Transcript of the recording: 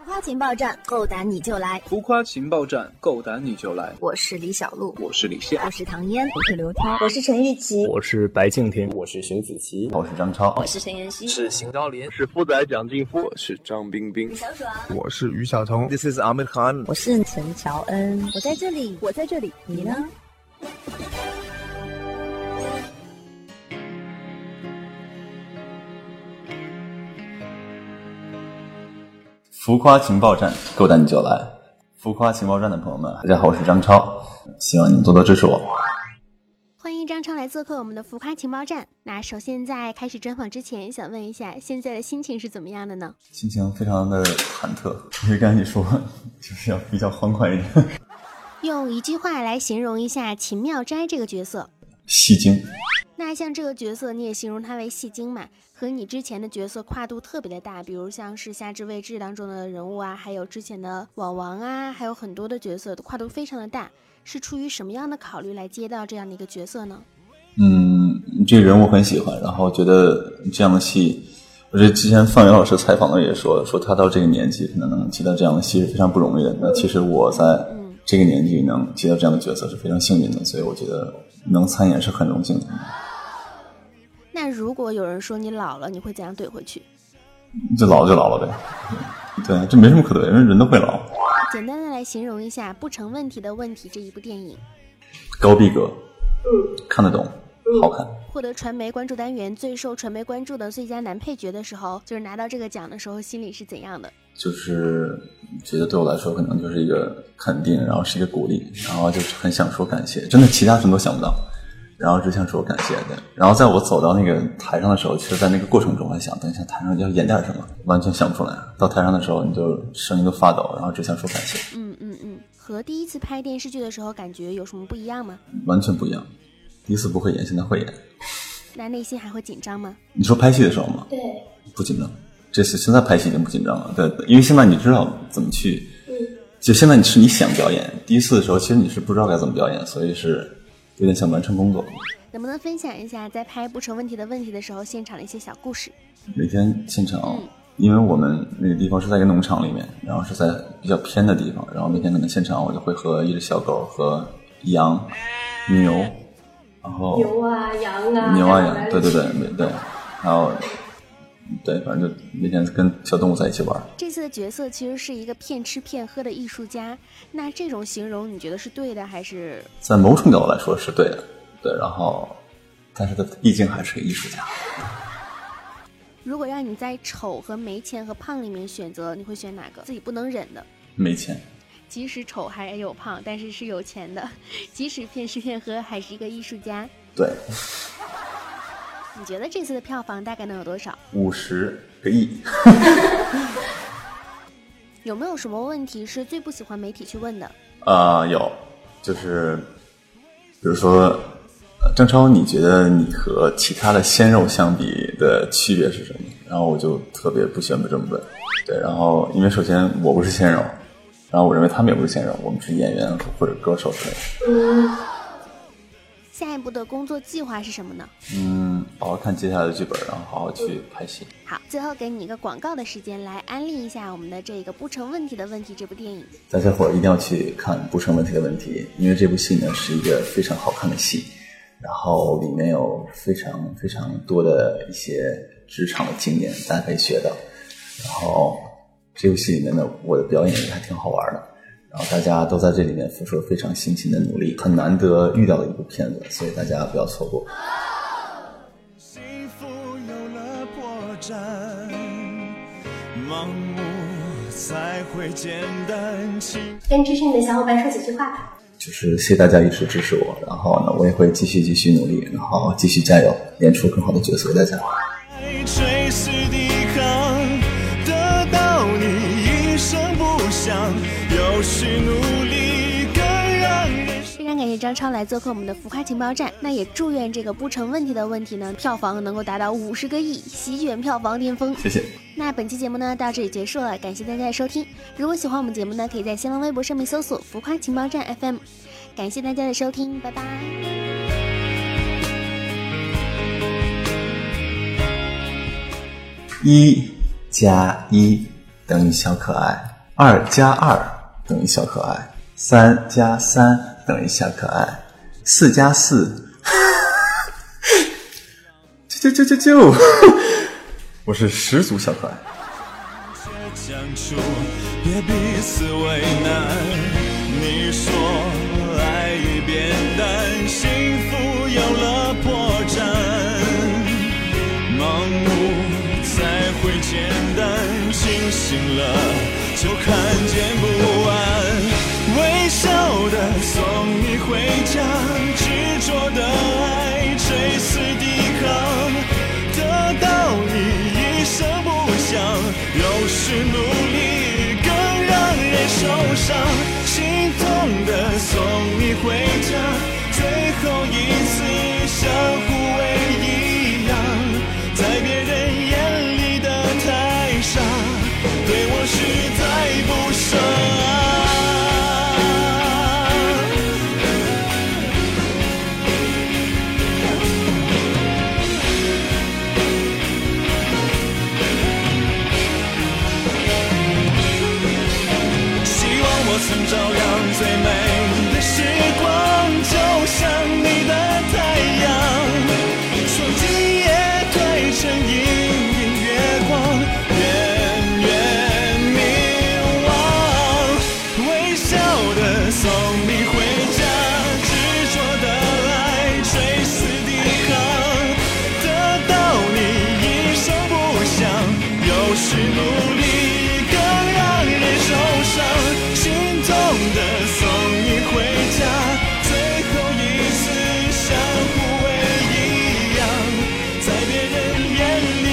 浮夸情报站，够胆你就来！浮夸情报站，够胆你就来！我是李小璐，我是李现，我是唐嫣，我是刘涛，我是陈玉琪，我是白敬亭，我是熊梓淇，我是张超，我是陈妍希，是邢昭林，是富仔蒋劲夫，我是张冰冰，小爽，我是于晓彤，This is Amir Khan，我是陈乔恩，我在这里，我在这里，你呢？浮夸情报站，够胆你就来！浮夸情报站的朋友们，大家好，我是张超，希望你们多多支持我。欢迎张超来做客我们的浮夸情报站。那首先在开始专访之前，想问一下，现在的心情是怎么样的呢？心情非常的忐忑，因为刚才你说就是要比较欢快一点。用一句话来形容一下秦妙斋这个角色，戏精。那像这个角色，你也形容他为戏精嘛？和你之前的角色跨度特别的大，比如像是《夏至未至》当中的人物啊，还有之前的网王啊，还有很多的角色，跨度非常的大。是出于什么样的考虑来接到这样的一个角色呢？嗯，这个人物很喜欢，然后觉得这样的戏，我觉得之前范伟老师采访的也说，说他到这个年纪可能能接到这样的戏是非常不容易的。那其实我在这个年纪能接到这样的角色是非常幸运的，所以我觉得能参演是很荣幸的。那如果有人说你老了，你会怎样怼回去？就老了就老了呗，对，这没什么可怼，因为人都会老。简单的来形容一下《不成问题的问题》这一部电影，高逼格，嗯，看得懂，好看。获得传媒关注单元最受传媒关注的最佳男配角的时候，就是拿到这个奖的时候，心里是怎样的？就是觉得对我来说，可能就是一个肯定，然后是一个鼓励，然后就是很想说感谢，真的其他什么都想不到。然后只想说感谢的。然后在我走到那个台上的时候，其实，在那个过程中，还想等一下台上要演点什么，完全想不出来。到台上的时候，你就声音都发抖，然后只想说感谢。嗯嗯嗯，和第一次拍电视剧的时候感觉有什么不一样吗？完全不一样。第一次不会演，现在会演。那内心还会紧张吗？你说拍戏的时候吗？对，不紧张。这次现在拍戏已经不紧张了。对，因为现在你知道怎么去。嗯。就现在你是你想表演，第一次的时候其实你是不知道该怎么表演，所以是。有点想完成工作，能不能分享一下在拍不成问题的问题的时候现场的一些小故事？每天现场，因为我们那个地方是在一个农场里面，然后是在比较偏的地方，然后每天可能现场我就会和一只小狗和羊、牛，然后牛啊羊啊牛啊羊，对对对，对，然后对，反正就每天跟小动物在一起玩。这次的角色其实是一个骗吃骗喝的艺术家，那这种形容你觉得是对的还是？在某种角度来说是对的，对，然后，但是他毕竟还是个艺术家。如果让你在丑和没钱和胖里面选择，你会选哪个？自己不能忍的。没钱。即使丑还有胖，但是是有钱的。即使骗吃骗喝，还是一个艺术家。对。你觉得这次的票房大概能有多少？五十个亿。有没有什么问题是最不喜欢媒体去问的？啊，有，就是，比如说，张超，你觉得你和其他的鲜肉相比的区别是什么？然后我就特别不喜欢被这么问。对，然后因为首先我不是鲜肉，然后我认为他们也不是鲜肉，我们是演员或者歌手之类的。下一步的工作计划是什么呢？嗯，好好看接下来的剧本，然后好好去拍戏。好，最后给你一个广告的时间，来安利一下我们的这个不成问题的问题这部电影。大家伙一定要去看《不成问题的问题》，因为这部戏呢是一个非常好看的戏，然后里面有非常非常多的一些职场的经验，大家可以学到。然后这部戏里面呢我的表演也还挺好玩的。然后大家都在这里面付出了非常辛勤的努力，很难得遇到的一部片子，所以大家不要错过。跟支持你的小伙伴说几句话吧。就是谢谢大家一直支持我，然后呢，我也会继续继续努力，然后继续加油，演出更好的角色给大家。非常感谢张超来做客我们的浮夸情报站，那也祝愿这个不成问题的问题呢，票房能够达到五十个亿，席卷票房巅峰。谢谢。那本期节目呢到这里结束了，感谢大家的收听。如果喜欢我们节目呢，可以在新浪微博上面搜索“浮夸情报站 FM”。感谢大家的收听，拜拜。一加一等于小可爱。二加二等于小可爱，三加三等于小可爱，四加四，就就就就就，我是十足小可爱。相处别彼此为难。你说爱已变淡，幸福有了破绽，盲目才会简单，清醒了就看见不安。有的送你回家，执着的爱垂死抵抗，得到你一声不响，有时努力照亮最美的时光，就像你的太阳，从今夜退成隐隐月光，远远凝望，微笑的送你回家，执着的爱，追思的航，得到你一声不响，有是无。眼里。